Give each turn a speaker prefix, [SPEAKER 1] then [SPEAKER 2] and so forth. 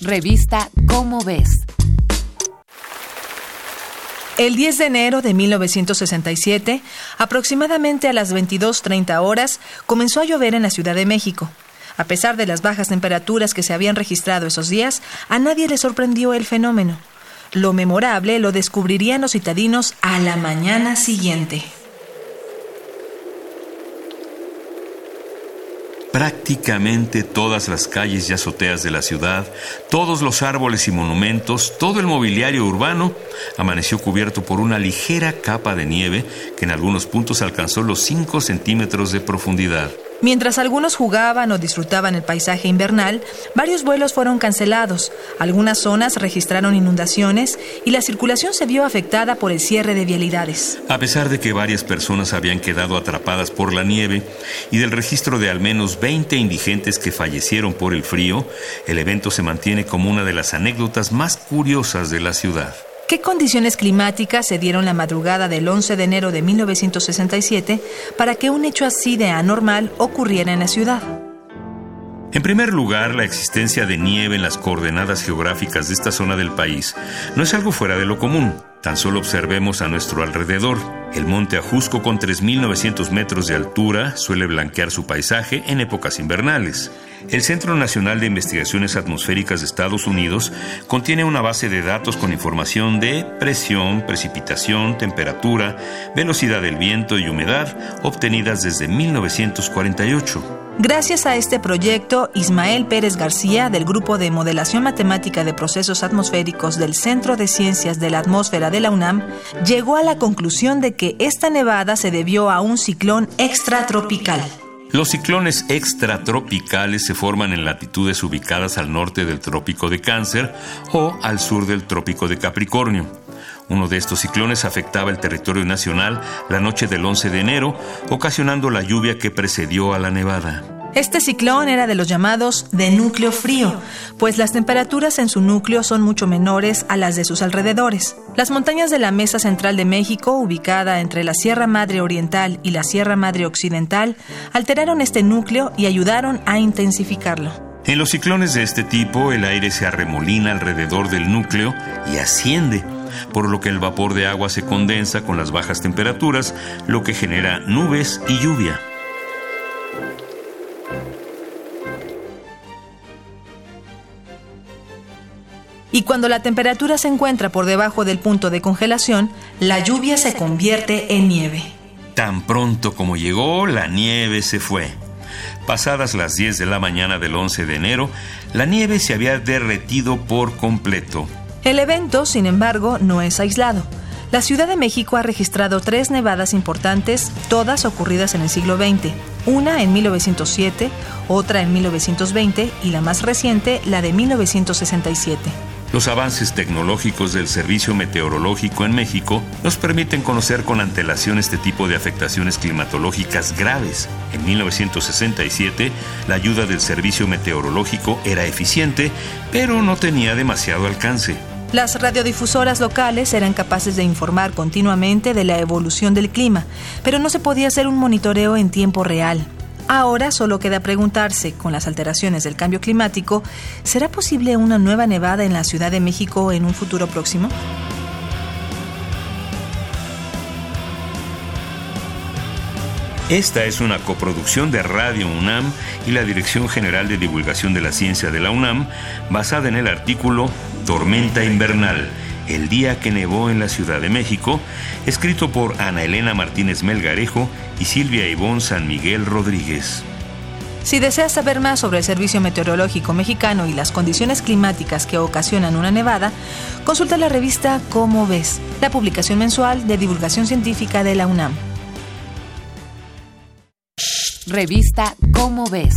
[SPEAKER 1] Revista Cómo ves.
[SPEAKER 2] El 10 de enero de 1967, aproximadamente a las 22.30 horas, comenzó a llover en la Ciudad de México. A pesar de las bajas temperaturas que se habían registrado esos días, a nadie le sorprendió el fenómeno. Lo memorable lo descubrirían los citadinos a la mañana siguiente.
[SPEAKER 3] Prácticamente todas las calles y azoteas de la ciudad, todos los árboles y monumentos, todo el mobiliario urbano amaneció cubierto por una ligera capa de nieve que en algunos puntos alcanzó los 5 centímetros de profundidad.
[SPEAKER 2] Mientras algunos jugaban o disfrutaban el paisaje invernal, varios vuelos fueron cancelados, algunas zonas registraron inundaciones y la circulación se vio afectada por el cierre de vialidades.
[SPEAKER 3] A pesar de que varias personas habían quedado atrapadas por la nieve y del registro de al menos 20 indigentes que fallecieron por el frío, el evento se mantiene como una de las anécdotas más curiosas de la ciudad.
[SPEAKER 2] ¿Qué condiciones climáticas se dieron la madrugada del 11 de enero de 1967 para que un hecho así de anormal ocurriera en la ciudad?
[SPEAKER 3] En primer lugar, la existencia de nieve en las coordenadas geográficas de esta zona del país no es algo fuera de lo común. Tan solo observemos a nuestro alrededor. El monte Ajusco con 3.900 metros de altura suele blanquear su paisaje en épocas invernales. El Centro Nacional de Investigaciones Atmosféricas de Estados Unidos contiene una base de datos con información de presión, precipitación, temperatura, velocidad del viento y humedad obtenidas desde 1948.
[SPEAKER 2] Gracias a este proyecto, Ismael Pérez García, del Grupo de Modelación Matemática de Procesos Atmosféricos del Centro de Ciencias de la Atmósfera de la UNAM, llegó a la conclusión de que esta nevada se debió a un ciclón extratropical.
[SPEAKER 3] Los ciclones extratropicales se forman en latitudes ubicadas al norte del Trópico de Cáncer o al sur del Trópico de Capricornio. Uno de estos ciclones afectaba el territorio nacional la noche del 11 de enero, ocasionando la lluvia que precedió a la nevada.
[SPEAKER 2] Este ciclón era de los llamados de núcleo frío, pues las temperaturas en su núcleo son mucho menores a las de sus alrededores. Las montañas de la Mesa Central de México, ubicada entre la Sierra Madre Oriental y la Sierra Madre Occidental, alteraron este núcleo y ayudaron a intensificarlo.
[SPEAKER 3] En los ciclones de este tipo, el aire se arremolina alrededor del núcleo y asciende por lo que el vapor de agua se condensa con las bajas temperaturas, lo que genera nubes y lluvia.
[SPEAKER 2] Y cuando la temperatura se encuentra por debajo del punto de congelación, la lluvia se convierte en nieve.
[SPEAKER 3] Tan pronto como llegó, la nieve se fue. Pasadas las 10 de la mañana del 11 de enero, la nieve se había derretido por completo.
[SPEAKER 2] El evento, sin embargo, no es aislado. La Ciudad de México ha registrado tres nevadas importantes, todas ocurridas en el siglo XX. Una en 1907, otra en 1920 y la más reciente, la de 1967.
[SPEAKER 3] Los avances tecnológicos del Servicio Meteorológico en México nos permiten conocer con antelación este tipo de afectaciones climatológicas graves. En 1967, la ayuda del Servicio Meteorológico era eficiente, pero no tenía demasiado alcance.
[SPEAKER 2] Las radiodifusoras locales eran capaces de informar continuamente de la evolución del clima, pero no se podía hacer un monitoreo en tiempo real. Ahora solo queda preguntarse, con las alteraciones del cambio climático, ¿será posible una nueva nevada en la Ciudad de México en un futuro próximo?
[SPEAKER 3] Esta es una coproducción de Radio UNAM y la Dirección General de Divulgación de la Ciencia de la UNAM, basada en el artículo Tormenta Invernal, el día que nevó en la Ciudad de México, escrito por Ana Elena Martínez Melgarejo y Silvia Ivón San Miguel Rodríguez.
[SPEAKER 2] Si deseas saber más sobre el Servicio Meteorológico Mexicano y las condiciones climáticas que ocasionan una nevada, consulta la revista Cómo ves, la publicación mensual de divulgación científica de la UNAM.
[SPEAKER 1] Revista Cómo ves.